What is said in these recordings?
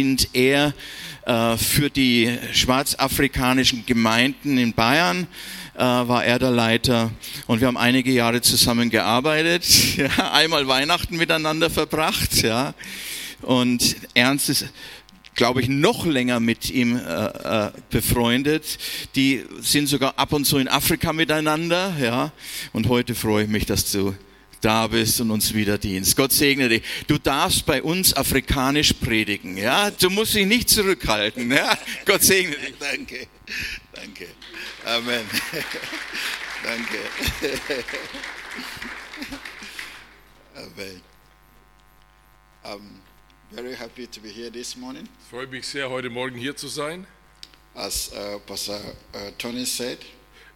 dient er äh, für die schwarzafrikanischen Gemeinden in Bayern äh, war er der Leiter und wir haben einige Jahre zusammen gearbeitet, ja, einmal Weihnachten miteinander verbracht, ja. Und Ernst ist, glaube ich, noch länger mit ihm äh, äh, befreundet. Die sind sogar ab und zu in Afrika miteinander, ja. Und heute freue ich mich, dass du da bist und uns wieder dienst. Gott segne dich. Du darfst bei uns afrikanisch predigen, ja. Du musst dich nicht zurückhalten, ja. Gott segne dich. Danke, danke. Amen. danke. Amen. I'm very happy to be here this morning. Ich freue mich sehr, heute Morgen hier zu sein. As uh, Pastor uh, Tony said,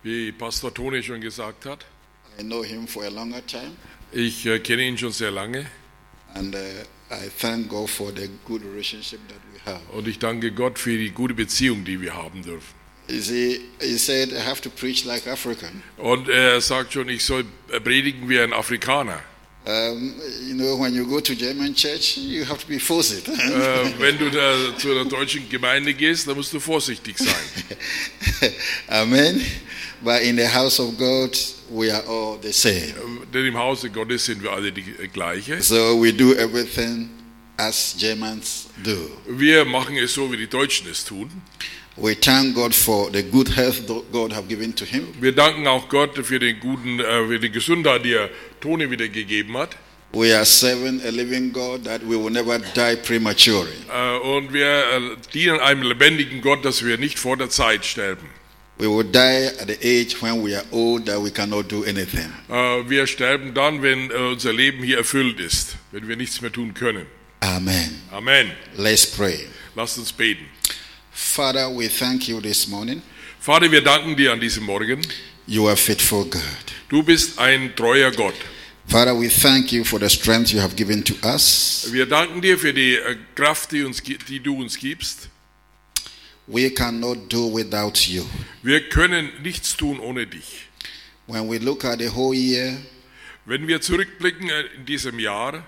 Wie Pastor Toni schon gesagt hat, I know him for a longer time, ich äh, kenne ihn schon sehr lange and uh, I thank God for the good relationship that we have. und ich danke Gott für die gute Beziehung, die wir haben dürfen. You see, he said, I have to preach like African. Und er sagt schon, ich soll predigen wie ein Afrikaner. Um, you know, when you go to German church, you have to be forced. Äh, wenn du da zu einer deutschen Gemeinde gehst, dann musst du vorsichtig sein. Amen. But in the house of God, we are all the same. Ähm, Denn im Hause Gottes sind wir alle die äh, gleiche. So we do everything as Germans do. Wir machen es so, wie die Deutschen es tun. We thank God for the good health God have given to him. Wir danken auch Gott für den guten, äh, für die Gesundheit, die er Toni wieder gegeben hat. We are serving a living God that we will never die prematurely. Äh, Und wir dienen einem lebendigen Gott, dass wir nicht vor der Zeit sterben. We will die at the age when we are old that we cannot do anything. Äh, Wir sterben dann, wenn äh, unser Leben hier erfüllt ist, wenn wir nichts mehr tun können. Amen. Amen. Let's pray. Lasst uns beten. Father, we thank you this morning. Vater, wir danken dir an diesem Morgen. You are faithful God. Du bist ein treuer Gott. Father, we thank you for the strength you have given to us. Wir danken dir für die äh, Kraft, die, uns, die du uns gibst. We cannot do without you. Wir können nichts tun ohne dich. When we look at the whole year, Wenn wir zurückblicken äh, in diesem Jahr,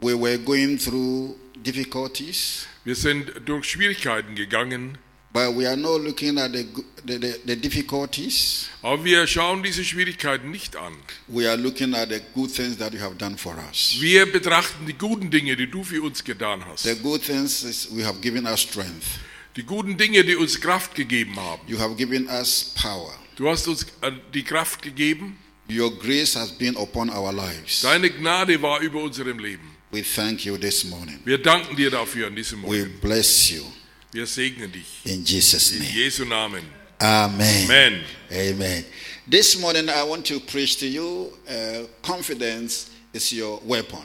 we were going through difficulties, wir sind durch Schwierigkeiten gegangen, but we are not looking at the, the, the, the difficulties. aber wir schauen diese Schwierigkeiten nicht an. We are looking at the good things that you have done for us. Wir betrachten die guten Dinge, die du für uns getan hast. The good things is we have given us strength. Die guten Dinge, die uns Kraft gegeben haben. You have given us power. Du hast uns äh, die Kraft gegeben. Your grace has been upon our lives. Deine Gnade war über unserem Leben. We thank you this morning. Wir danken dir dafür an diesem We Morgen. bless you Wir segnen dich. in Jesus' In name. Jesu Namen. Amen. Amen. Amen. This morning I want to preach to you uh, confidence is your weapon.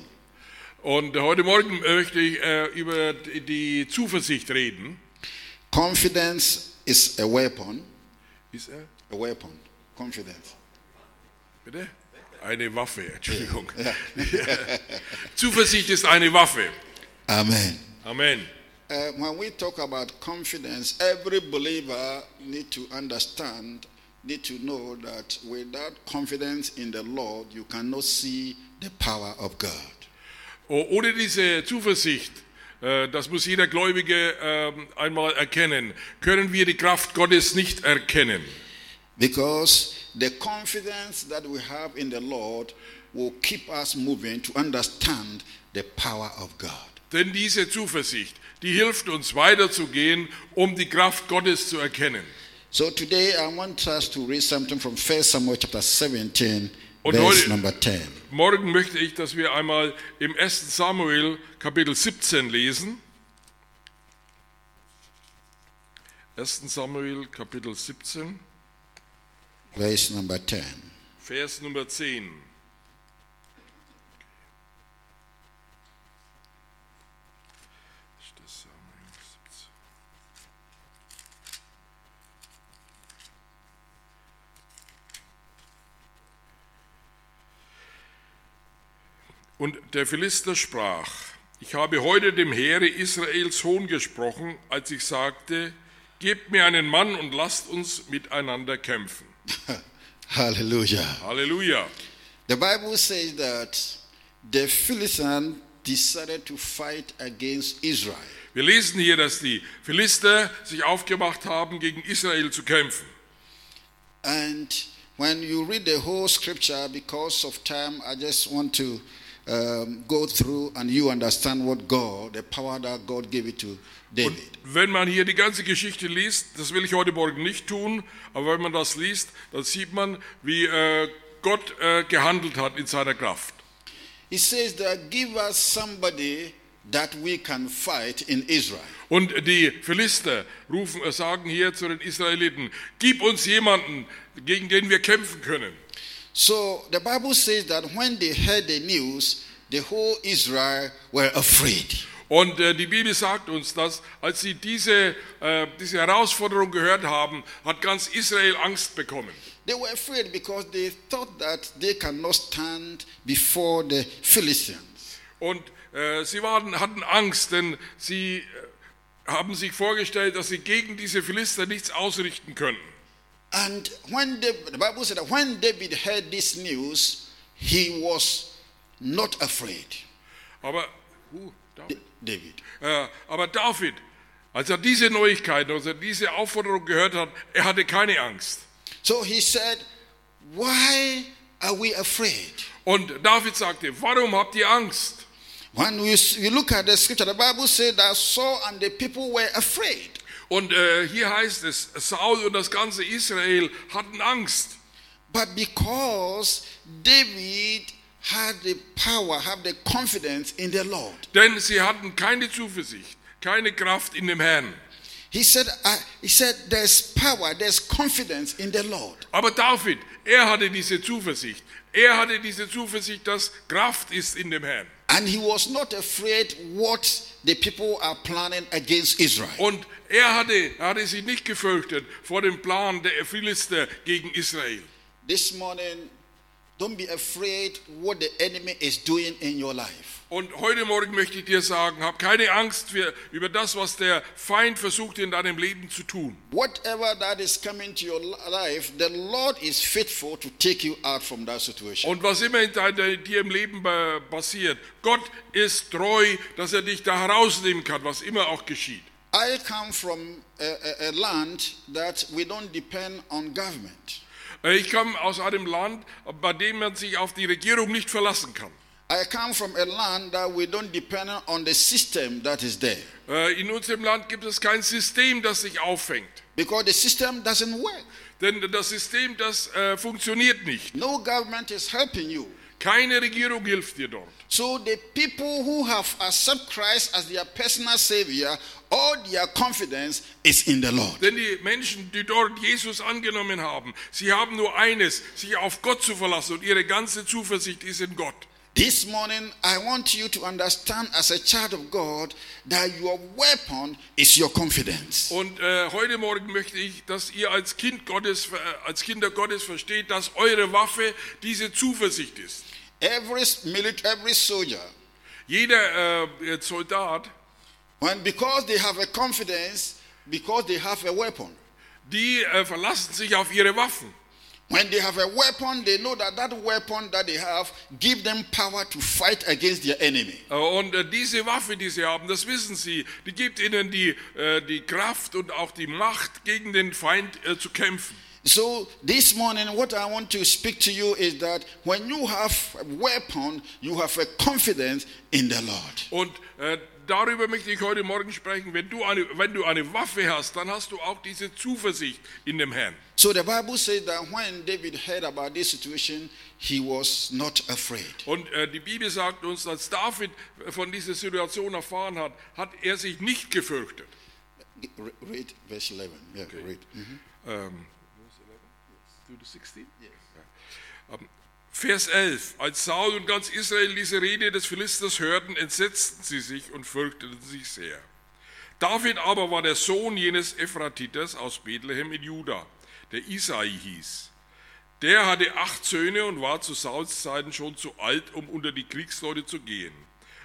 Und heute Morgen möchte ich äh, über die Zuversicht reden. Confidence is a weapon. Ist er? A weapon. Confidence. Bitte? Eine Waffe, Entschuldigung. Zuversicht ist eine Waffe. Amen. Amen. Uh, when we talk about confidence, every believer need to understand, need to know that without confidence in the Lord, you cannot see the power of God. Oh, Ohne diese Zuversicht, das muss jeder Gläubige ähm, einmal erkennen, können wir die Kraft Gottes nicht erkennen. Because the confidence that we have in the Lord will keep us moving to understand the power of God. Denn diese Zuversicht, die hilft uns weiterzugehen, um die Kraft Gottes zu erkennen. So today I want us to read something from 1 Samuel chapter 17, Und verse heute- number 10. Morgen möchte ich, dass wir einmal im 1. Samuel Kapitel 17 lesen. 1. Samuel Kapitel 17, Verse number 10. Vers Nummer 10. Samuel 17. Und der Philister sprach, ich habe heute dem Heere Israels Hohn gesprochen, als ich sagte, gebt mir einen Mann und lasst uns miteinander kämpfen. Hallelujah. Halleluja. The Bible says that the Philistines decided to fight against Israel. Wir lesen hier, dass die Philister sich aufgemacht haben, gegen Israel zu kämpfen. And when you read the whole scripture, because of time, I just want to um, go through and you understand what God, the power that God gave it to Und David. wenn man hier die ganze Geschichte liest, das will ich heute Morgen nicht tun, aber wenn man das liest, dann sieht man, wie äh, Gott äh, gehandelt hat in seiner Kraft. He says that give us somebody that we can fight in Israel. Und die Philister rufen, äh, sagen hier zu den Israeliten, gib uns jemanden, gegen den wir kämpfen können. So the Bible says that when they heard the news, the whole Israel were afraid. Und äh, die Bibel sagt uns, dass als sie diese, äh, diese Herausforderung gehört haben, hat ganz Israel Angst bekommen. They were afraid because they thought that they cannot stand before the Philistines. Und äh, sie waren, hatten Angst, denn sie äh, haben sich vorgestellt, dass sie gegen diese Philister nichts ausrichten könnten. And when the, the Bible said that when David heard this news, he was not afraid. Aber, uh, David. David. Äh, aber David, als er diese Neuigkeiten, als er diese Aufforderung gehört hat, er hatte keine Angst. So he said, Why are we afraid? Und David sagte, warum habt ihr Angst? When we, we look at the scripture, the Bible said that Saul and the people were afraid. Und äh, hier heißt es, Saul und das ganze Israel hatten Angst. But because David had the power, had the confidence in the Lord, Denn sie hatten keine Zuversicht, keine Kraft in dem Herrn. he said, uh, he said, there's power, there's confidence in the Lord. Aber David, er hatte diese Zuversicht. Er hatte diese Zuversicht, dass Kraft ist in dem Herrn. And he was not afraid what the people are planning against Israel. Und er hatte, er hatte sich nicht gefürchtet vor dem Plan der Philister gegen Israel. This morning, don't be afraid what the enemy is doing in your life. Und heute Morgen möchte ich dir sagen, hab keine Angst für, über das, was der Feind versucht in deinem Leben zu tun. Whatever that is coming to your li- life, the Lord is faithful to take you out from that situation. Und was immer in deiner, dir im Leben passiert, Gott ist treu, dass er dich da herausnehmen kann, was immer auch geschieht. I come from a, a, a land that we don't depend on government. Ich komme aus einem Land, bei dem man sich auf die Regierung nicht verlassen kann. I come from a land that we don't depend on the system that is there In unserem Land gibt es kein System, das sich auffängt. because the system doesn't work. Denn das System, das äh, funktioniert nicht. No government is helping you. Keine Regierung hilft dir dort. So the people who have accepted Christ as their personal savior, all their confidence is in the Lord. Denn die Menschen, die dort Jesus angenommen haben, sie haben nur eines, sich auf Gott zu verlassen und ihre ganze Zuversicht ist in Gott. This morning, I want you to understand as a child of God that your weapon is your confidence. Und äh, heute Morgen möchte ich, dass ihr als Kind Gottes, als Kinder Gottes versteht, dass eure Waffe diese Zuversicht ist. Every military, every soldier, Jeder äh, eh, Soldat, when because they have a confidence, because they have a weapon. die äh, eh, verlassen sich auf ihre Waffen. When they have a weapon, they know that that weapon that they have give them power to fight against their enemy. Äh, Und diese Waffe, die sie haben, das wissen sie, die gibt ihnen die, die Kraft und auch die Macht, gegen den Feind zu kämpfen. So this morning, what I want to speak to you is that when you have a weapon, you have a confidence in the Lord. Und äh, darüber möchte ich heute Morgen sprechen. Wenn du, eine, wenn du eine Waffe hast, dann hast du auch diese Zuversicht in dem Herrn. So the Bible says that when David heard about this situation, he was not afraid. Und äh, die Bibel sagt uns, als David von dieser Situation erfahren hat, hat er sich nicht gefürchtet. Re- Read verse 11. Yeah, read. Ähm, Ja. Ähm, Vers 11. Als Saul und ganz Israel diese Rede des Philisters hörten, entsetzten sie sich und fürchteten sich sehr. David aber war der Sohn jenes Ephratiters aus Bethlehem in Juda, der Isai hieß. Der hatte acht Söhne und war zu Sauls Zeiten schon zu alt, um unter die Kriegsleute zu gehen.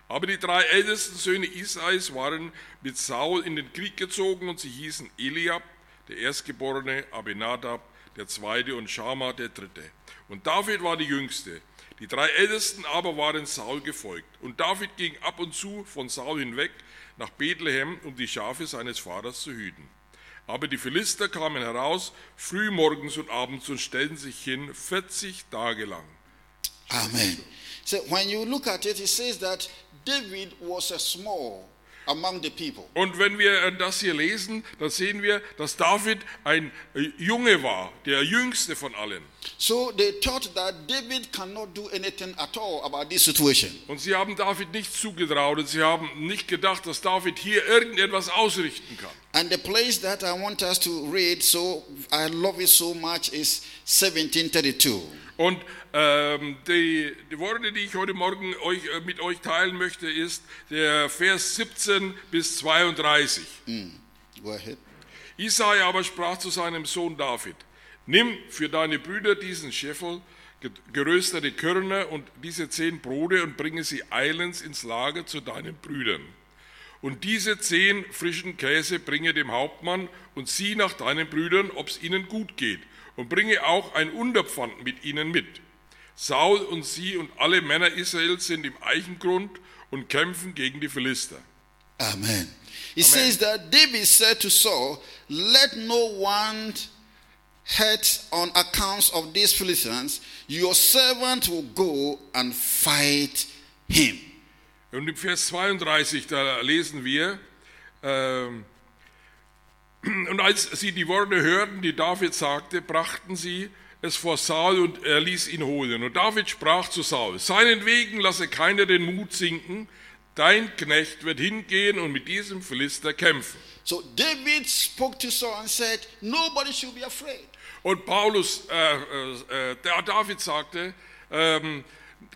Aber die drei ältesten Söhne Isais waren mit Saul in den Krieg gezogen und sie hießen Eliab, der Erstgeborene, Abinadab, der Zweite und Schama, der Dritte. Und David war die Jüngste. Die drei Ältesten aber waren Saul gefolgt. Und David ging ab und zu von Saul hinweg, nach Bethlehem, um die Schafe seines Vaters zu hüten. Aber die Philister kamen heraus, früh morgens und abends und stellten sich hin, 40 Tage lang. Amen. So when you look at it, it says that David was a small among the people. Und wenn wir äh, das hier lesen, dann sehen wir, dass David ein äh, Junge war, der jüngste von allen. So they thought that David cannot do anything at all about this situation. Und sie haben David nichts zugetraut und sie haben nicht gedacht, dass David hier irgendetwas ausrichten kann. And the place that I want us to read, so I love it so much, is 1732. Und ähm, die, die Worte, die ich heute Morgen euch, äh, mit euch teilen möchte, ist der Vers 17 bis 32. Go ahead. Isai aber sprach zu seinem Sohn David, nimm für deine Brüder diesen Scheffel, ge- geröstete Körner und diese zehn Brote und bringe sie eilends ins Lager zu deinen Brüdern. Und diese zehn frischen Käse bringe dem Hauptmann und sieh nach deinen Brüdern, ob es ihnen gut geht. Und bringe auch ein Unterpfand mit ihnen mit. Saul und sie und alle Männer Israels sind im Eichengrund und kämpfen gegen die Philister. Amen. It says that David said to Saul, Let no one hurt on account of these Philistines. Your servant will go and fight him. Und im Vers 32, da lesen wir, ähm, und als sie die Worte hörten, die David sagte, brachten sie es vor Saul und er ließ ihn holen. Und David sprach zu Saul, seinetwegen lasse keiner den Mut sinken, dein Knecht wird hingehen und mit diesem Philister kämpfen. So David spoke to Saul and said, Nobody should be afraid. Und Paulus, äh, äh, äh, David sagte, ähm,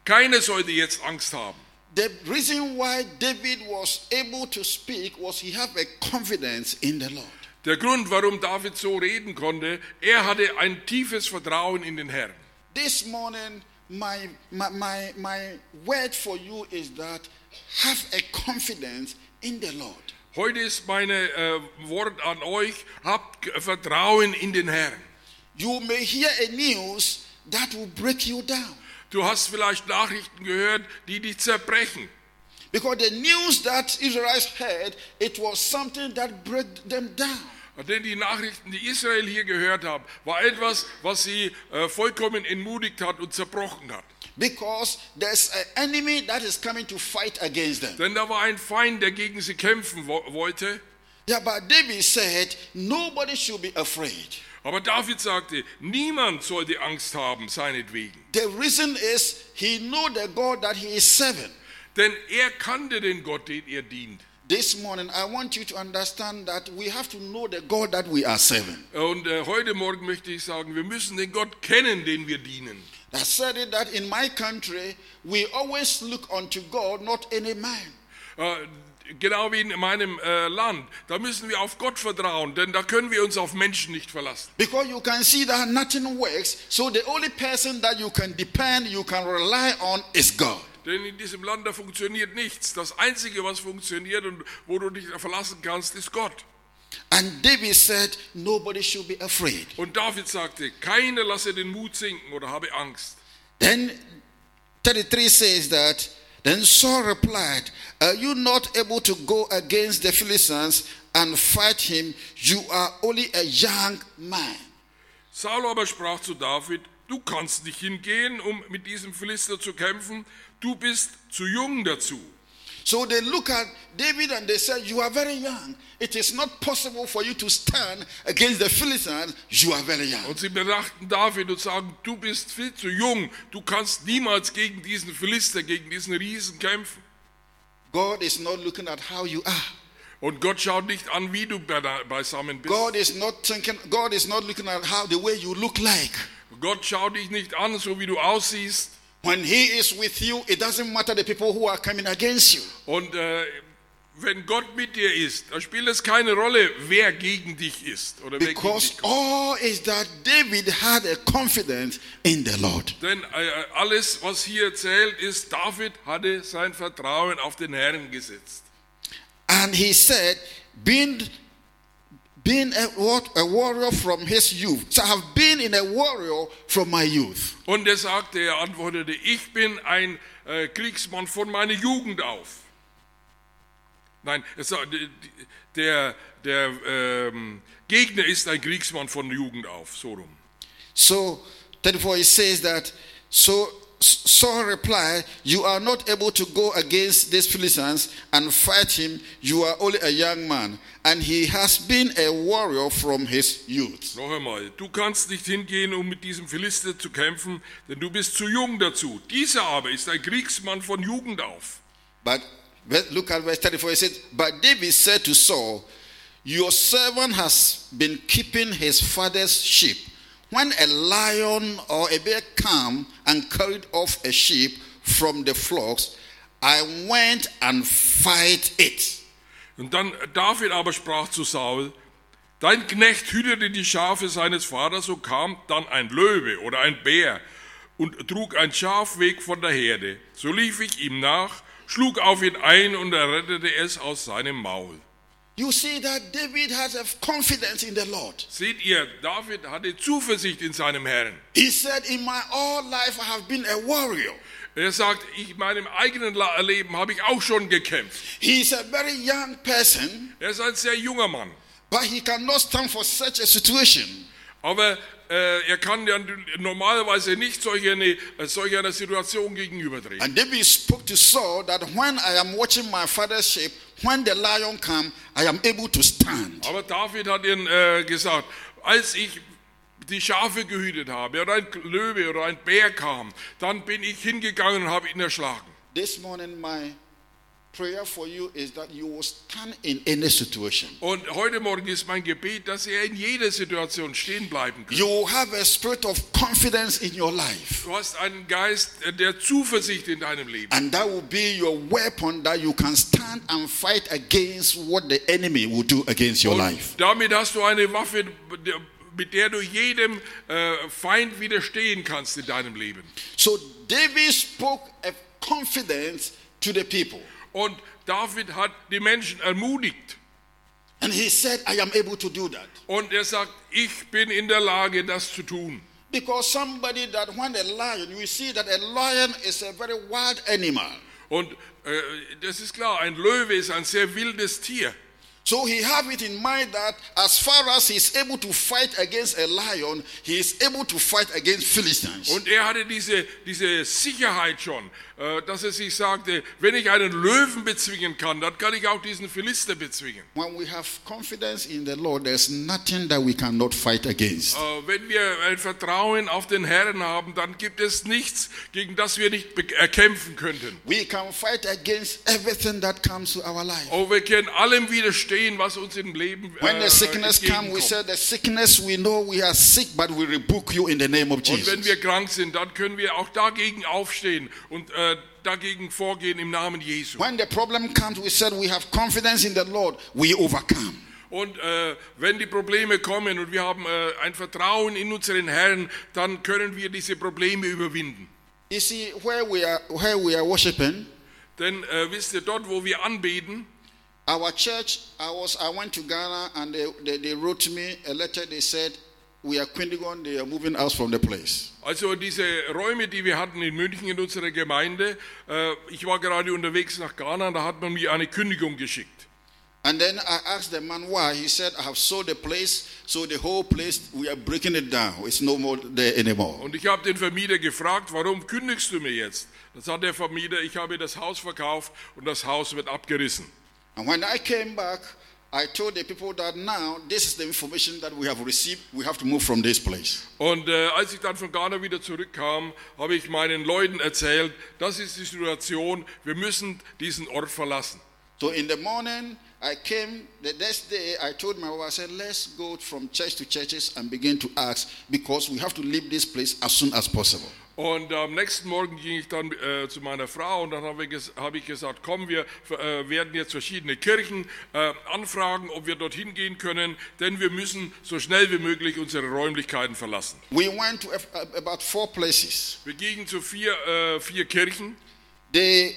keiner sollte jetzt Angst haben. The reason why David was able to speak was he had a confidence in the Lord. Der Grund, warum David so reden konnte, er hatte ein tiefes Vertrauen in den Herrn. This morning, my, my, my, my word for you is that have a confidence in the Lord. Heute ist meine äh, Wort an euch, habt Vertrauen in den Herrn. You may hear a news that will break you down. Du hast vielleicht Nachrichten gehört, die dich zerbrechen. Because the news that Israelites heard, it was something that broke them down. Denn die Nachrichten, die Israel hier gehört haben, war etwas, was sie äh, vollkommen entmutigt hat und zerbrochen hat. Because there's an enemy that is coming to fight against them. Denn da war ein Feind, der gegen sie kämpfen wo wollte. Yeah, but David said, nobody should be afraid. Aber David sagte, niemand sollte Angst haben, seinetwegen. The reason is he know the God that he is serving. Denn er kannte den Gott, den er dient. This morning, I want you to understand that we have to know the God that we are serving. Und äh, heute Morgen möchte ich sagen, wir müssen den Gott kennen, den wir dienen. I said it that in my country, we always look unto God, not any man. Äh, genau wie in meinem äh, Land. Da müssen wir auf Gott vertrauen, denn da können wir uns auf Menschen nicht verlassen. Because you can see that nothing works. So the only person that you can depend, you can rely on is God. Denn in diesem Land, da funktioniert nichts. Das Einzige, was funktioniert und wo du dich verlassen kannst, ist Gott. And David said, nobody should be afraid. Und David sagte, keiner lasse den Mut sinken oder habe Angst. Then 33 says that, then Saul replied, Are you not able to go against the Philistines and fight him? You are only a young man. Saul aber sprach zu David, du kannst nicht hingehen, um mit diesem Philister zu kämpfen, du bist zu jung dazu. So they look at David and they said, You are very young. It is not possible for you to stand against the Philistines. You are very young. Und sie bedachten David und sagen, du bist viel zu jung, du kannst niemals gegen diesen Philister, gegen diesen Riesen kämpfen. God is not looking at how you are. Und Gott schaut nicht an, wie du be- beisammen bist. God is not thinking, God is not looking at how the way you look like. Gott schaut dich nicht an, so wie du aussiehst. When He is with you, it doesn't matter the people who are coming against you. Und äh, wenn Gott mit dir ist, dann spielt es keine Rolle, wer gegen dich ist oder wer gegen dich all is that David had a confidence in the Lord. Denn äh, alles, was hier zählt, ist, David hatte sein Vertrauen auf den Herrn gesetzt. And he said, being, being a, a warrior from his youth. So I have been in a warrior from my youth. Und er sagte, er antwortete, ich bin ein äh, Kriegsmann von meiner Jugend auf. Nein, es, der, der ähm, Gegner ist ein Kriegsmann von Jugend auf, so rum. So, 34, it says that, so Saul replied, You are not able to go against these Philistines and fight him. You are only a young man, and he has been a warrior from his youth. Noch einmal, du kannst nicht hingehen, um mit diesem Philister zu kämpfen, denn du bist zu jung dazu. Dieser aber ist ein Kriegsmann von Jugend auf. But look at verse 34. It says, But David said to Saul, Your servant has been keeping his father's sheep. When a lion or a bear came and carried off a sheep from the flocks, I went and fight it. Und dann David aber sprach zu Saul, Dein Knecht hütete die Schafe seines Vaters, so kam dann ein Löwe oder ein Bär und trug ein Schaf weg von der Herde. So lief ich ihm nach, schlug auf ihn ein und er rettete es aus seinem Maul. You see that David has a confidence in the Lord. Seht ihr, David hatte Zuversicht in seinem Herrn. He said, In my all life I have been a warrior. Er sagt, in meinem eigenen Leben habe ich auch schon gekämpft. He is a very young person. Er ist ein sehr junger Mann. But he cannot stand for such a situation. Aber er kann ja normalerweise nicht solch eine, solch einer Situation gegenübertreten. And David spoke to Saul that when I am watching my father's sheep, when the lion come, I am able to stand. Aber David hat ihn äh, gesagt, als ich die Schafe gehütet habe oder ein Löwe oder ein Bär kam, dann bin ich hingegangen und habe ihn erschlagen. This morning my prayer for you is that you will stand in any situation. Und heute Morgen ist mein Gebet, dass ihr in jeder Situation stehen bleiben könnt. You have a spirit of confidence in your life. Du hast einen Geist der Zuversicht in deinem Leben. And that will be your weapon that you can stand and fight against what the enemy will do against your Und life. damit hast du eine Waffe, mit der du jedem äh, Feind widerstehen kannst in deinem Leben. So David spoke a confidence to the people. Und David hat die Menschen ermutigt. And he said, I am able to do that. Und er sagt, ich bin in der Lage, das zu tun. Because somebody that when a lion, you see that a lion is a very wild animal. Und äh, das ist klar, ein Löwe ist ein sehr wildes Tier. So he have it in mind that as far as he is able to fight against a lion, he is able to fight against Philistines. Und er hatte diese, diese Sicherheit schon, dass er sich sagte, wenn ich einen Löwen bezwingen kann, dann kann ich auch diesen Philister bezwingen. when we have confidence in the Lord, there's nothing that we cannot fight against. Äh, Wenn wir ein Vertrauen auf den Herrn haben, dann gibt es nichts, gegen das wir nicht erkämpfen könnten. We can fight against everything that comes to our life. Oh, wir können allem widerstehen, was uns im Leben When äh, the sickness comes, we say the sickness we know we are sick, but we rebuke you in the name of Und wenn Jesus. wir krank sind, dann können wir auch dagegen aufstehen und äh, dagegen vorgehen im Namen Jesu. When the problem comes, we said we have confidence in the Lord, we overcome. Und äh, wenn die Probleme kommen und wir haben äh, ein Vertrauen in unseren Herrn, dann können wir diese Probleme überwinden. You see, where we are, where we are worshiping, Denn äh, wisst ihr, dort, wo wir anbeten, our church, I was, I went to Ghana and they, they, they wrote me a letter. They said, we are Quindigon, they are moving us from the place. also diese Räume, die wir hatten in München in unserer Gemeinde, äh, ich war gerade unterwegs nach Ghana, da hat man mir eine Kündigung geschickt. And then I asked the man why. He said, I have sold the place, so the whole place, we are breaking it down. It's no more there anymore. Und ich habe den Vermieter gefragt, warum kündigst du mir jetzt? Das hat der Vermieter, ich habe das Haus verkauft und das Haus wird abgerissen. And when I came back, I told the people that now this is the information that we have received. We have to move from this place. Und äh, als ich dann von Ghana wieder zurückkam, habe ich meinen Leuten erzählt, das ist die Situation, wir müssen diesen Ort verlassen. So in the morning, I came, the next day, I told my wife, I said, let's go from church to churches and begin to ask because we have to leave this place as soon as possible. Und am nächsten Morgen ging ich dann äh, zu meiner Frau und dann habe ich, habe ich gesagt, komm, wir äh, werden jetzt verschiedene Kirchen äh, anfragen, ob wir dorthin gehen können, denn wir müssen so schnell wie möglich unsere Räumlichkeiten verlassen. We went to about four places. Wir gingen zu vier, äh, vier Kirchen The,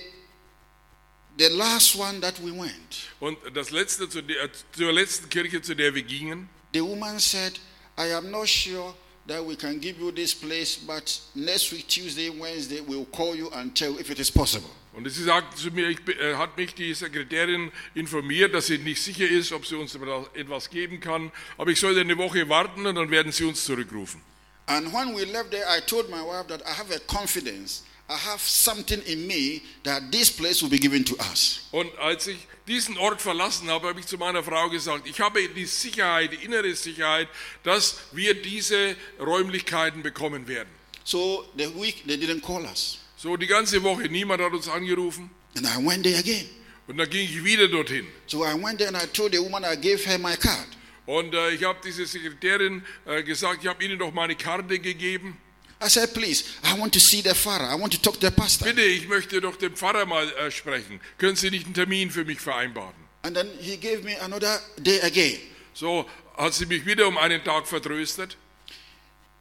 the last one that we went, und das letzte, zu der, zur letzten Kirche, zu der wir gingen, the woman said, I am not sure that we can give you this place, but next week, Tuesday, Wednesday, we'll call you and tell if it is possible. Und sie sagt zu mir, ich, äh, hat mich die Sekretärin informiert, dass sie nicht sicher ist, ob sie uns etwas geben kann. Aber ich sollte eine Woche warten und dann werden sie uns zurückrufen. And when we left there, I told my wife that I have a confidence. I have something in me that this place will be given to us. Und als ich diesen Ort verlassen habe, habe ich zu meiner Frau gesagt, ich habe die Sicherheit, die innere Sicherheit, dass wir diese Räumlichkeiten bekommen werden. So the week they didn't call us. So die ganze Woche, niemand hat uns angerufen. And I went there again. Und dann ging ich wieder dorthin. So I went there and I told the woman I gave her my card. Und äh, ich habe diese Sekretärin äh, gesagt, ich habe Ihnen doch meine Karte gegeben. I said, please, I want to see the father. I want to talk to the pastor. Bitte, ich möchte doch den Pfarrer mal äh, sprechen. Können Sie nicht einen Termin für mich vereinbaren? And then he gave me another day again. So hat sie mich wieder um einen Tag vertröstet.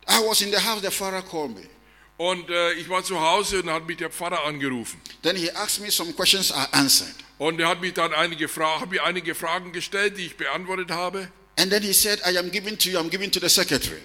I was in the house, the father called me. Und äh, ich war zu Hause und hat mich der Pfarrer angerufen. Then he asked me some questions I answered. Und er hat mich dann einige, Fra mir einige Fragen gestellt, die ich beantwortet habe. And then he said, I am giving to you, I'm giving to the secretary.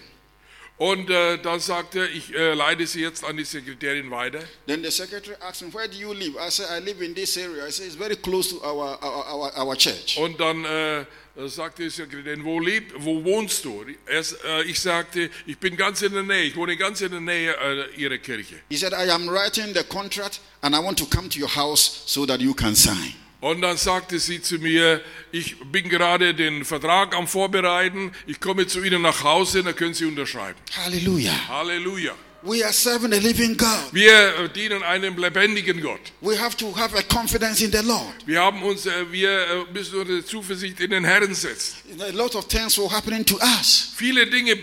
Und äh, dann sagte er, ich äh, leite sie jetzt an die Sekretärin weiter. Then the secretary asked him, Where do you live? I said, I live in this area. I said, It's very close to our, our, our, our church. Und dann äh, sagte die Sekretärin, wo, lebt, wo wohnst du? Er, äh, ich sagte, ich bin ganz in der Nähe, ich wohne ganz in der Nähe äh, ihrer Kirche. He said, I am writing the contract and I want to come to your house so that you can sign. Und dann sagte sie zu mir, ich bin gerade den Vertrag am Vorbereiten, ich komme zu Ihnen nach Hause, dann können Sie unterschreiben. Hallelujah. Halleluja. We are serving a living God. Wir äh, dienen einem lebendigen Gott. We have to have a confidence in the Lord. Wir, haben uns, äh, wir äh, müssen unsere Zuversicht in den Herrn setzen. A lot of things will happening to us. Viele Dinge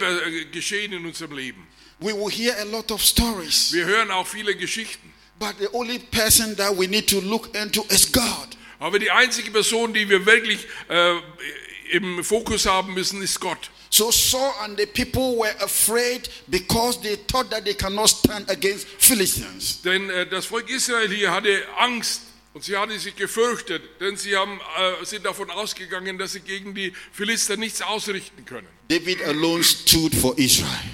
geschehen in unserem Leben. We will hear a lot of stories. Wir hören auch viele Geschichten. But the only person that we need to look into is God. Aber die einzige Person, die wir wirklich äh, im Fokus haben müssen, ist Gott. So Saul and the people were afraid because they thought that they cannot stand against Philistines. Denn äh, das Volk Israel hier hatte Angst und sie hatte sich gefürchtet, denn sie haben, äh, sind davon ausgegangen, dass sie gegen die Philister nichts ausrichten können. David alone stood for Israel.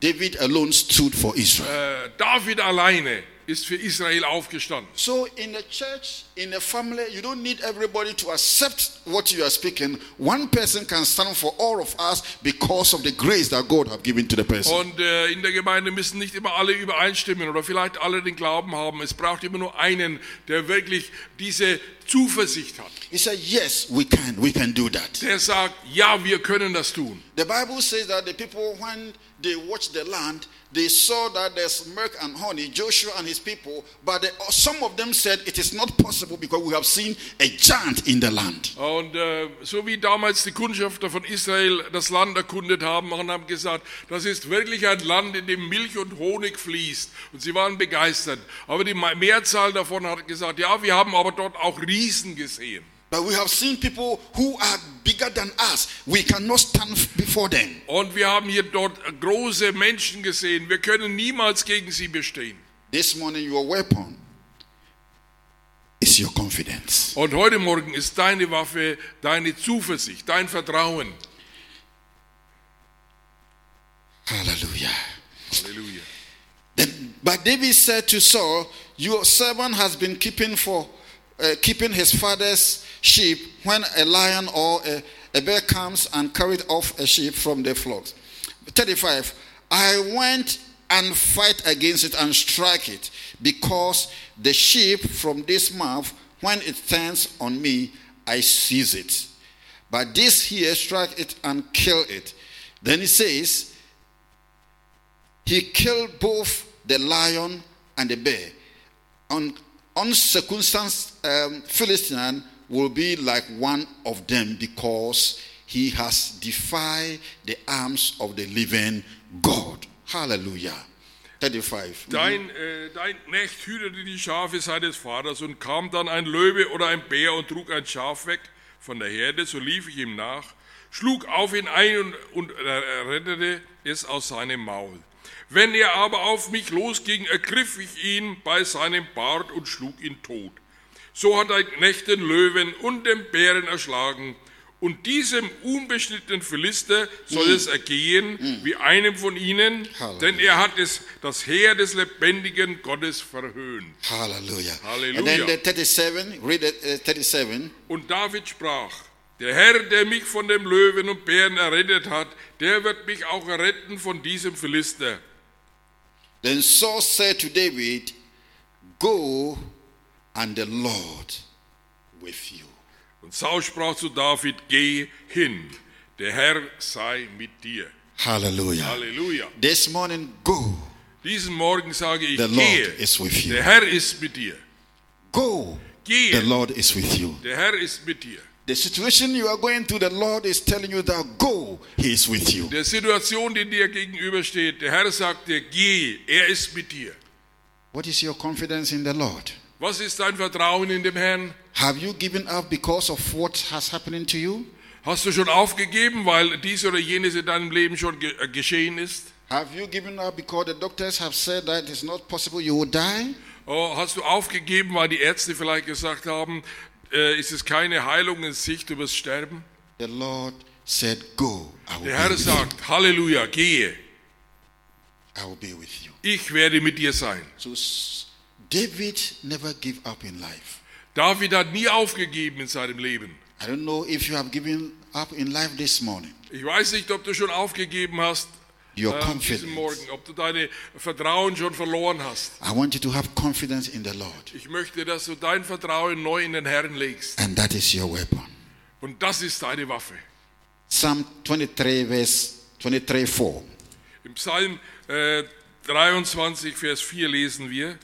David alone stood for Israel. Äh, David alleine ist für Israel aufgestanden. So in the church, in a family, you don't need everybody to accept what you are speaking. One person can stand for all of us because of the grace that God have given to the person. Und äh, in der Gemeinde müssen nicht immer alle übereinstimmen oder vielleicht alle den Glauben haben. Es braucht immer nur einen, der wirklich diese Zuversicht hat. He said, "Yes, we can. We can do that." Der sagt, ja, wir können das tun. The Bible says that the people, when they watched the land, they saw that there's milk and honey, Joshua and his people, but they, some of them said it is not possible because we have seen a giant in the land. Und äh, so wie damals die Kundschafter von Israel das Land erkundet haben und haben gesagt, das ist wirklich ein Land, in dem Milch und Honig fließt. Und sie waren begeistert. Aber die Mehrzahl davon hat gesagt, ja, wir haben aber dort auch Riesen gesehen. But we have seen people who are bigger than us. We cannot stand before them. Und wir haben hier dort große Menschen gesehen. Wir können niemals gegen sie bestehen. This morning, your weapon is your confidence. Und heute Morgen ist deine Waffe deine Zuversicht, dein Vertrauen. Hallelujah. Hallelujah. Then, but David said to Saul, Your servant has been keeping for uh, keeping his father's sheep when a lion or a, a bear comes and carried off a sheep from the flocks. 35. I went and fight against it and strike it, because the sheep from this mouth, when it turns on me, I seize it. But this here strike it and kill it. Then he says, he killed both the lion and the bear. Uncircumcised um, Philistine will be like one of them because he has defied the arms of the living God. Hallelujah. 35. Dein, äh, dein Knecht hütete die Schafe seines Vaters und kam dann ein Löwe oder ein Bär und trug ein Schaf weg von der Herde, so lief ich ihm nach, schlug auf ihn ein und, und er rettete es aus seinem Maul. Wenn er aber auf mich losging, ergriff ich ihn bei seinem Bart und schlug ihn tot. So hat ein Knecht den Löwen und den Bären erschlagen Und diesem unbeschnittenen Philister soll es ergehen wie einem von ihnen, Halleluja. denn er hat es, das Heer des lebendigen Gottes verhöhnt. Hallelujah. Hallelujah. And then the 37, read it, uh, 37. Und David sprach, der Herr, der mich von dem Löwen und Bären errettet hat, der wird mich auch erretten von diesem Philister. Then Saul said to David, Go, and the Lord with you. Und Saul sprach zu David, geh hin, der Herr sei mit dir. Hallelujah. Halleluja. This morning, go. Diesen Morgen sage ich, The Lord gehe, is with you. der Herr ist mit dir. Go. Gehe, The Lord is with you. der Herr ist mit dir. The situation you are going through, the Lord is telling you that go, He is with you. Der Situation, die dir gegenübersteht, der Herr sagt dir, geh, er ist mit dir. What is your confidence in the Lord? Was ist dein Vertrauen in dem Herrn? Have you given up because of what has happening to you? Hast du schon aufgegeben, weil dies oder jenes in deinem Leben schon ge äh, geschehen ist? Have you given up because the doctors have said that it's not possible you will die? Oh, hast du aufgegeben, weil die Ärzte vielleicht gesagt haben, äh, ist es keine Heilung in Sicht, wirst sterben? The Lord said, Go. I will, Der be Herr with you. sagt, Halleluja, gehe, I will be with you. ich werde mit dir sein. So David never give up in life. David hat nie aufgegeben in seinem Leben. I don't know if you have given up in life this morning. Ich weiß nicht, ob du schon aufgegeben hast Your äh, confidence. diesen Morgen, ob du deine Vertrauen schon verloren hast. I want you to have confidence in the Lord. Ich möchte, dass du dein Vertrauen neu in den Herrn legst. And that is your weapon. Und das ist deine Waffe. Psalm 23, verse 23, 4. Im Psalm äh, 23, Vers 4 lesen wir,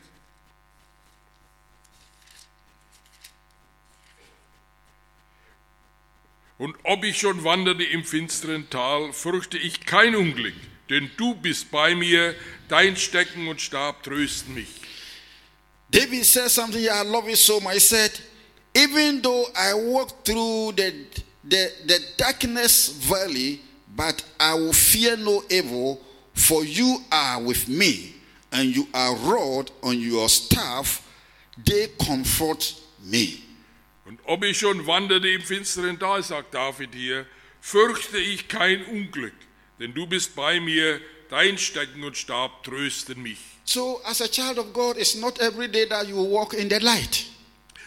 Und ob ich schon wanderte im finsteren Tal, fürchte ich kein Unglück, denn du bist bei mir, dein Stecken und Stab trösten mich. David said something I love it so much. He said, Even though I walk through the, the, the darkness valley, but I will fear no evil, for you are with me, and you are rod on your staff, they comfort me. Und ob ich schon wanderte im finsteren Tal, sagt David hier, fürchte ich kein Unglück, denn du bist bei mir, dein Stecken und Stab trösten mich. So, as a child of God, it's not every day that you walk in the light.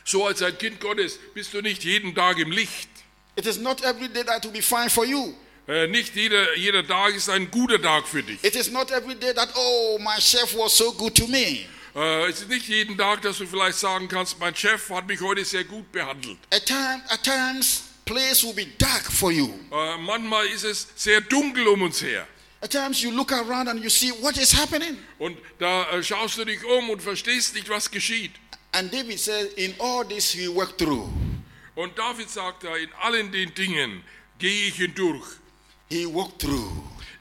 So als ein Kind Gottes bist du nicht jeden Tag im Licht. It is not every day that will be fine for you. Äh, nicht jeder, jeder Tag ist ein guter Tag für dich. It is not every day that, oh, my chef was so good to me. Äh, es ist nicht jeden Tag, dass du vielleicht sagen kannst, mein Chef hat mich heute sehr gut behandelt. At, time, at times, place will be dark for you. Äh, manchmal ist es sehr dunkel um uns her. At times, you look around and you see what is happening. Und da äh, schaust du dich um und verstehst nicht, was geschieht. And David said, in all this, he worked through. Und David sagt da, in allen den Dingen gehe ich hindurch. He walked through.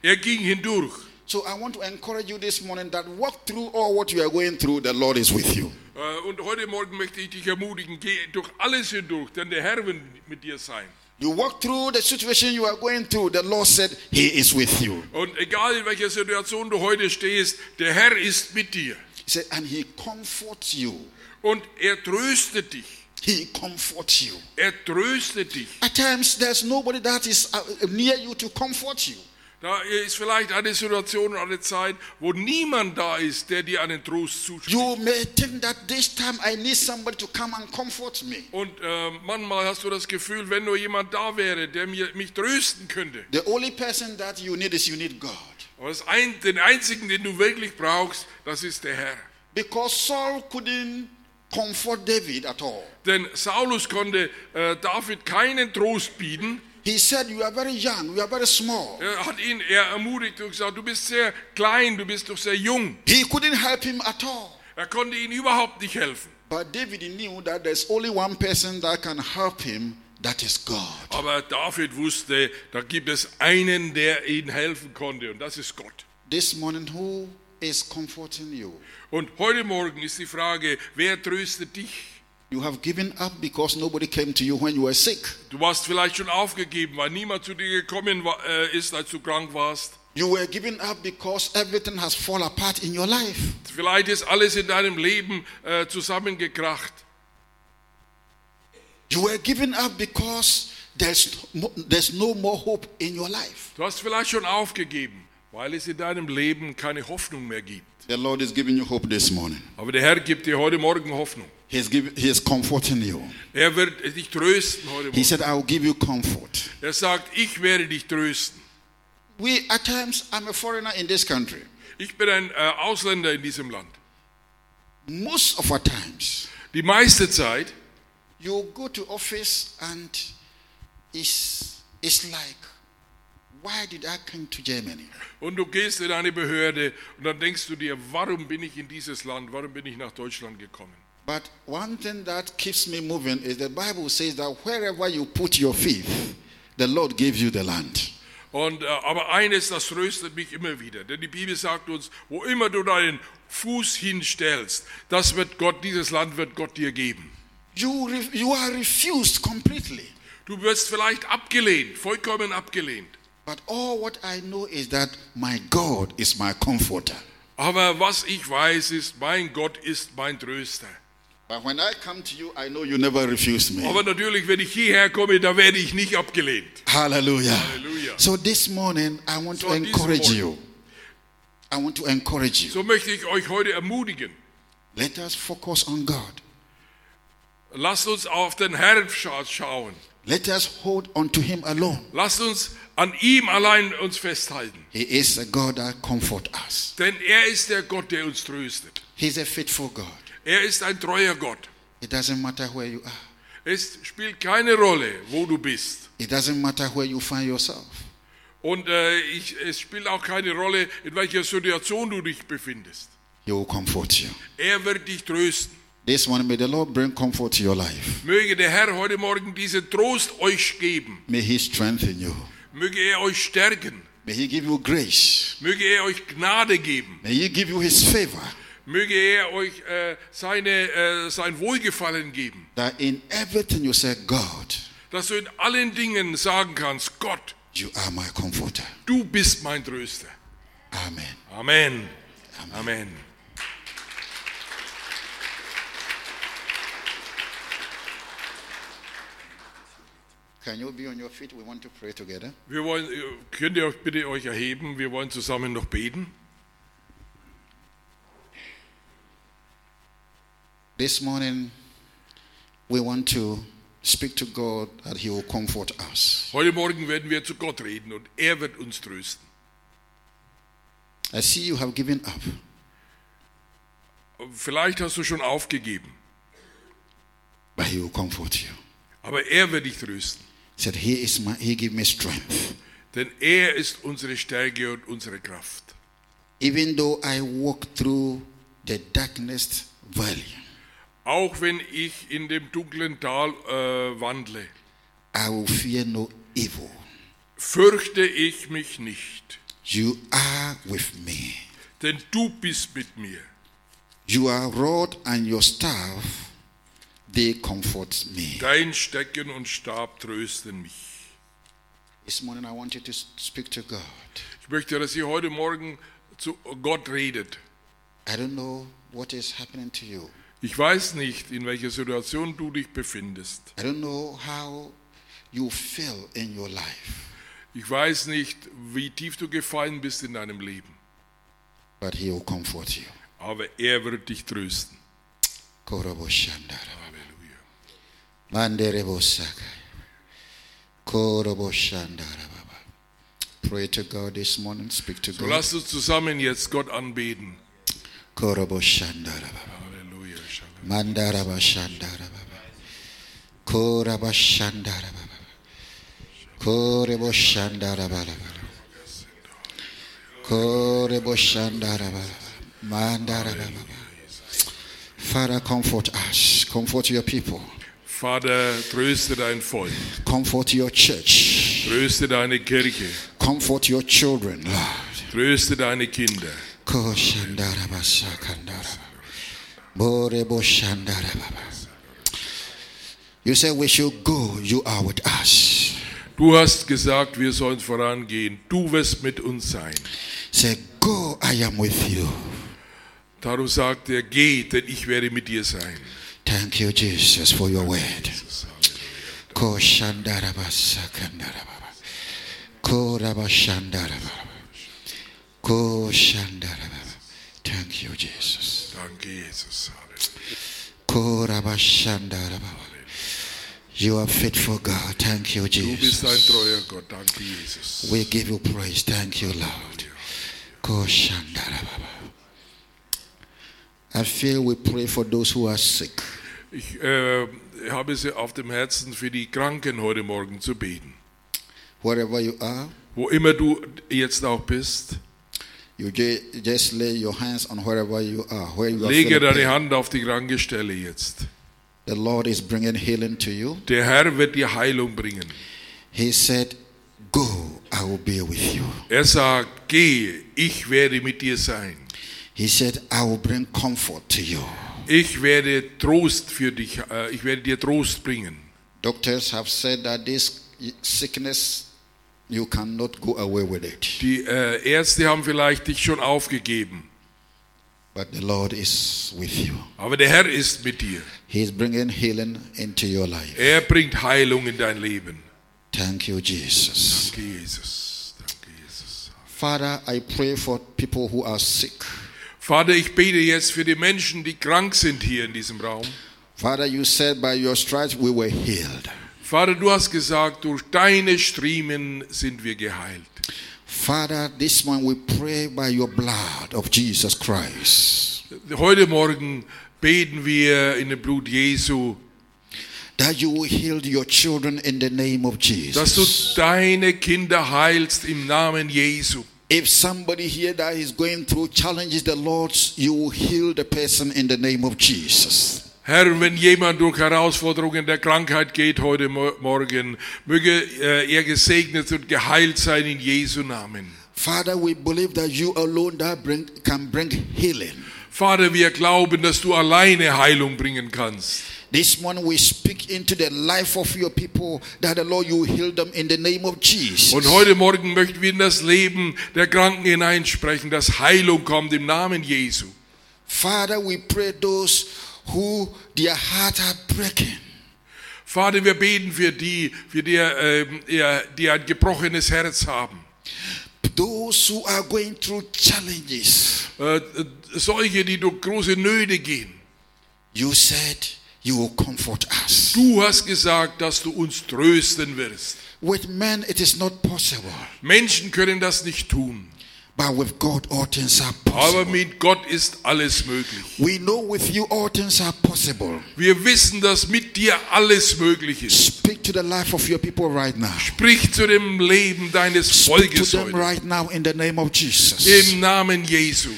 Er ging hindurch. So I want to encourage you this morning that walk through all what you are going through, the Lord is with you. Äh, Und heute Morgen möchte ich dich ermutigen, geh durch alles hindurch, denn der Herr wird mit dir sein. You walk through the situation you are going through, the Lord said, He is with you. Und egal in welcher Situation du heute stehst, der Herr ist mit dir. He said, and He comforts you. Und er tröstet dich. He comforts you. Er tröstet dich. At times, there's nobody that is uh, near you to comfort you. Da ist vielleicht eine Situation oder eine Zeit, wo niemand da ist, der dir einen Trost zuspricht. You may think that this time I need somebody to come and comfort me. Und äh, manchmal hast du das Gefühl, wenn nur jemand da wäre, der mir, mich trösten könnte. The only person that you need is you need God. Aber ein, den einzigen, den du wirklich brauchst, das ist der Herr. Because Saul couldn't comfort David at all. Denn Saulus konnte äh, David keinen Trost bieten. He said, You are very young, you are very small. Er hat ihn er ermutigt und gesagt, du bist sehr klein, du bist doch sehr jung. He couldn't help him at all. Er konnte ihm überhaupt nicht helfen. But David knew that there's only one person that can help him, that is God. Aber David wusste, da gibt es einen, der ihm helfen konnte und das ist Gott. This morning, who is comforting you? Und heute Morgen ist die Frage, wer tröstet dich? You have given up because nobody came to you when you were sick. Du warst vielleicht schon aufgegeben, weil niemand zu dir gekommen war, äh, ist, als du krank warst. You were giving up because everything has fallen apart in your life. Vielleicht ist alles in deinem Leben äh, zusammengekracht. You were giving up because there's, there's no more hope in your life. Du hast vielleicht schon aufgegeben, weil es in deinem Leben keine Hoffnung mehr gibt. The Lord is giving you hope this morning. Aber der Herr gibt dir heute Morgen Hoffnung. He's, giving, he is comforting you. Er wird dich trösten heute He Morgen. said, I will give you comfort. Er sagt, ich werde dich trösten. We, at times, I'm a foreigner in this country. Ich bin ein äh, Ausländer in diesem Land. Most of our times, Die meiste Zeit you go to office and it's, it's like, why did I come to Germany? und du gehst in eine Behörde und dann denkst du dir, warum bin ich in dieses Land, warum bin ich nach Deutschland gekommen? But one thing that keeps me moving is the Bible says that wherever you put your faith, the Lord gives you the land. Und, äh, aber eines, das tröstet mich immer wieder, denn die Bibel sagt uns, wo immer du deinen Fuß hinstellst, das wird Gott, dieses Land wird Gott dir geben. You, you are refused completely. Du wirst vielleicht abgelehnt, vollkommen abgelehnt. But all what I know is that my God is my comforter. Aber was ich weiß ist, mein Gott ist mein Tröster. But when I come to you, I know you never refuse me. Aber natürlich, wenn ich hierher komme, da werde ich nicht abgelehnt. Hallelujah. Hallelujah. So this morning, I want So to encourage you. I want to encourage you. So möchte ich euch heute ermutigen. Let us focus on God. Lasst uns auf den Herrn schauen. Let us hold on to Him alone. Lasst uns an ihm allein uns festhalten. He is a God that comforts us. Denn er ist der Gott, der uns tröstet. He's a faithful God. Er ist ein treuer Gott. It doesn't matter where you are. Es spielt keine Rolle, wo du bist. It doesn't matter where you find yourself. Und äh, ich, es spielt auch keine Rolle, in welcher Situation du dich befindest. He will comfort you. Er wird dich trösten. This morning, may the Lord bring comfort to your life. Möge der Herr heute Morgen diesen Trost euch geben. May He strengthen you. Möge er euch stärken. May He give you grace. Möge er euch Gnade geben. May He give you His favor. Möge er euch äh, seine, äh, sein Wohlgefallen geben. That in everything you say, God, Dass du in allen Dingen sagen kannst, Gott, you are my comforter. du bist mein Tröster. Amen. Amen. Amen. Can you be on your feet? We want to pray together. Wir wollen, könnt ihr euch bitte euch erheben? Wir wollen zusammen noch beten. This morning, we want to speak to God that He will comfort us. Heute Morgen werden wir zu Gott reden und er wird uns trösten. I see you have given up. Vielleicht hast du schon aufgegeben, but he will comfort you. aber er wird dich trösten. He said, He is my he give me strength. Denn er ist unsere Stärke und unsere Kraft. Even though I walk through the darkness valley, Auch wenn ich in dem dunklen Tal äh, wandle, I will fear no evil. fürchte ich mich nicht, You are with me. denn du bist mit mir. Your rod and your staff, they comfort me. Dein Stecken und Stab trösten mich. This morning I want you to speak to God. Ich möchte, dass ihr heute Morgen zu Gott redet. I don't know what is happening to you. Ich weiß nicht, in welcher Situation du dich befindest. I don't know how you feel in your life, Ich weiß nicht, wie tief du gefallen bist in deinem Leben. but He will comfort you. Aber er wird dich trösten. Korobo Pray to God this morning. Speak to So God. lasst uns zusammen jetzt Gott anbeten. Korobo shandara baba. Halleluja. Mandaraba shandara baba. Koraba shandara baba. Korebo shandara baba. Korebo shandara baba. Mandara baba. Father, comfort us. Comfort your people. Vater, tröste dein Volk. Comfort your church. Tröste deine Kirche. Comfort your children, Lord. Tröste deine Kinder. You say we should go. You are with us. Du hast gesagt, wir sollen vorangehen. Du wirst mit uns sein. Say, go, I am with you. Darum sagt er, geh, denn ich werde mit dir sein. Thank you, Jesus, for your word. Koshandarabasakandarabaha. Korabashandarabaha. Koshandarabaha. Thank you, Jesus. Danke, Jesus. Halleluja. You are faithful, God. Thank you, Du bist ein Jesus. treuer Gott. Danke, Jesus. We give you praise. Thank you, Lord. I feel we pray for those who are sick. Ich äh, habe es auf dem Herzen, für die Kranken heute Morgen zu beten. Wherever you are, Wo immer du jetzt auch bist, you ju- just lay your hands on wherever you are, where you are lege deine. Hand auf die kranke Stelle jetzt. The Lord is bringing healing to you. Der Herr wird dir Heilung bringen. He said, Go, I will be with you. Er sagt, geh, ich werde mit dir sein. He said, I will bring comfort to you. Ich werde Trost für dich, äh, ich werde dir Trost bringen. Doctors have said that this sickness, you cannot go away with it. Die äh, Ärzte haben vielleicht dich schon aufgegeben, But the Lord is with you. aber der Herr ist mit dir. He is bringing healing into your life. Er bringt Heilung in dein Leben. Thank you, Jesus. Danke, Jesus. Danke, Jesus. Father, I pray for people who are sick. Vater, ich bete jetzt für die Menschen, die krank sind hier in diesem Raum. Father, you said by your stripes we were healed. Vater, du hast gesagt, durch deine Striemen sind wir geheilt. Father, this morning we pray by your blood of Jesus Christ Heute Morgen beten wir in dem Blut Jesu, that you will heal your children in the name of dass du Jesus. deine Kinder heilst im Namen Jesu. If somebody here that is going through challenges, the Lord, you will heal the person in the name of Jesus. Herr, wenn jemand durch Herausforderungen der Krankheit geht heute Morgen, möge äh, er gesegnet und geheilt sein in Jesu Namen. Father, we believe that you alone that bring, can bring healing. Vater, wir glauben, dass du alleine Heilung bringen kannst. This morning we speak into the life of your people that the Lord you heal them in the name of Jesus. Und heute Morgen möchten wir in das Leben der Kranken hineinsprechen, dass Heilung kommt im Namen Jesu. Father, we pray those who their heart are breaking. Vater, wir beten für die, für die, ja, die ein gebrochenes Herz haben. Those who are going through challenges. Äh, äh, solche, die durch große Nöte gehen. You said you will comfort us. Du hast gesagt, dass du uns trösten wirst. With men it is not possible, Menschen können das nicht tun. but with God all things are Aber possible. mit Gott ist alles möglich. We know with you all things are possible. Wir wissen, dass mit dir alles möglich ist. Speak to the life of your people right now. Sprich zu dem Leben deines Speak to Volkes them heute. right now in the name of Jesus. Im Namen Jesu.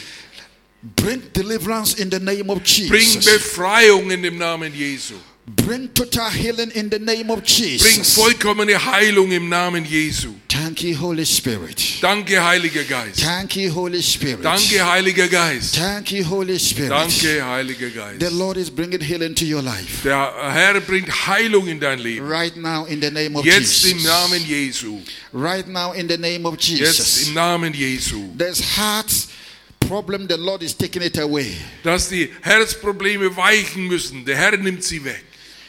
Bring deliverance in the name of Jesus. Bring. Befreiung in dem Namen Jesu. Bring total healing in the name of Jesus. Bring vollkommene Heilung im Namen Jesu. Thank you, Holy Spirit. Danke, Heiliger Geist. Thank you, Holy Spirit. Danke, Heiliger Geist. Thank you, Holy Spirit. Danke, Heiliger Geist. The Lord is bringing healing to your life Der Herr bringt Heilung in dein Leben. right now in the name of Jetzt im Jesus. Namen Jesu. Right now in the name of Jesus. Jetzt im Namen Jesu. There's heart problem. The Lord is taking it away. Dass die Herzprobleme weichen müssen. Der Herr nimmt sie weg.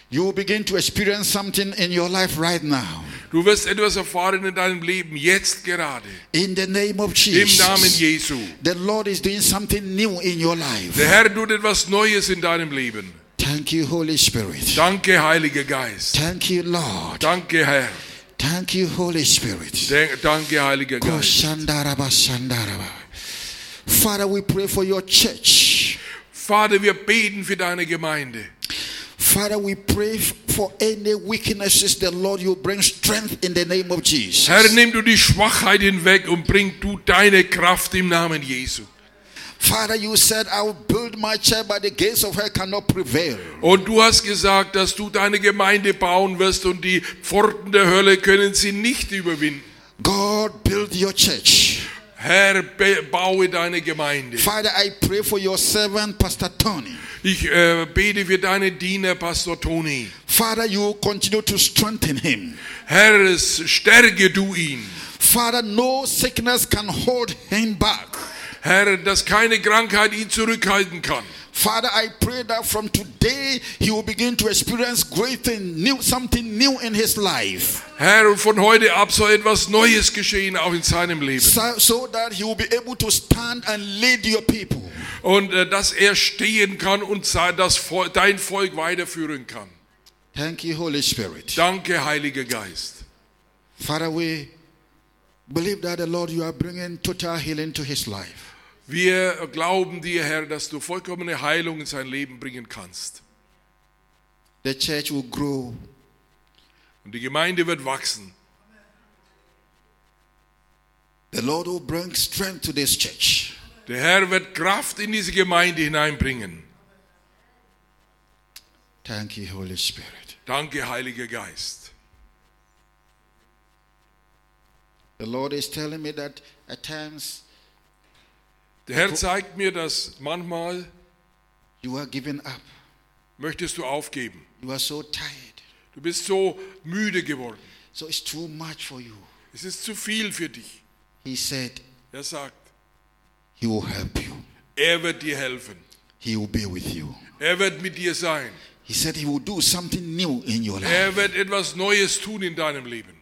You will begin to experience something in your life right now. Du wirst etwas erfahren in deinem Leben, jetzt gerade. In the name of Jesus. Im Namen. Jesu. The Lord is doing something new in your life. Der Herr tut etwas Neues in deinem Leben. Thank you, Holy Spirit. Danke, Heiliger Geist. Thank you, Lord. Danke, Herr. Thank you, Holy Spirit. Danke, Heiliger Geist. Father, we pray for your church. Vater, wir beten für deine Gemeinde. Father, we pray for any weaknesses, the Lord, you bring strength in the name of Jesus. Herr, nimm du die Schwachheit hinweg und bring du deine Kraft im Namen Jesu. Father, you said, I will build my church, but the gates of hell cannot prevail. Und du hast gesagt, dass du deine Gemeinde bauen wirst und die Pforten der Hölle können sie nicht überwinden. God, build your church. Herr, baue deine Gemeinde. Father, I pray for your servant, Pastor Tony. Ich äh, bete für deinen Diener, Pastor Toni. Father, you continue to strengthen him. Herr, stärke du ihn. Father, no sickness can hold him back. Herr, dass keine Krankheit ihn zurückhalten kann. Father, I pray that from today he will begin to experience great thing, new something new in his life, Herr, von heute ab soll etwas Neues geschehen, auch in seinem Leben. so, so that he will be able to stand and lead your people. Und äh, dass er stehen kann und sein- das Vol- dein Volk weiterführen kann. Thank you, Holy Spirit. Danke, Heiliger Geist. Father, we believe that the Lord, you are bringing total healing to his life. Wir glauben dir, Herr, dass du vollkommene Heilung in sein Leben bringen kannst. The church will grow. Und die Gemeinde wird wachsen. The Lord will bring strength to this church. Der Herr wird Kraft in diese Gemeinde hineinbringen. Thank you, Holy Spirit. Danke, Heiliger Geist. The Lord is telling me that at times Der Herr zeigt mir, dass manchmal you are giving up. möchtest du aufgeben. You are so tired. Du bist so müde geworden. So it's too much for you. Es ist zu viel für dich. He said, Er sagt, He will help you. er wird dir helfen. He will be with you. Er wird mit dir sein. He said He will do something new in your life. Er wird etwas Neues tun in deinem Leben.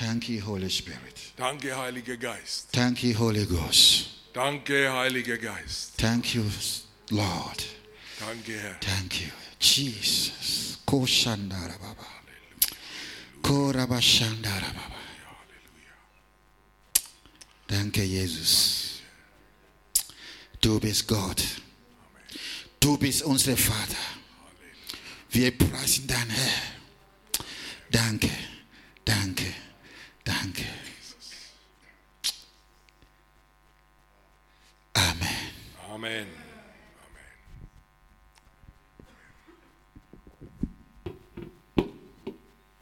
Thank you, Holy Spirit. Danke, Heiliger Geist. Thank you, Holy Ghost. Danke, Heiliger Geist. Thank you, Lord. Danke, Herr. Thank you, Jesus. Koshandara Baba. Korabashandara Baba. Danke, Jesus. Du bist Gott. Du bist unser Vater. Wir preisen dein Herr. Danke, danke, danke. Amen. Amen.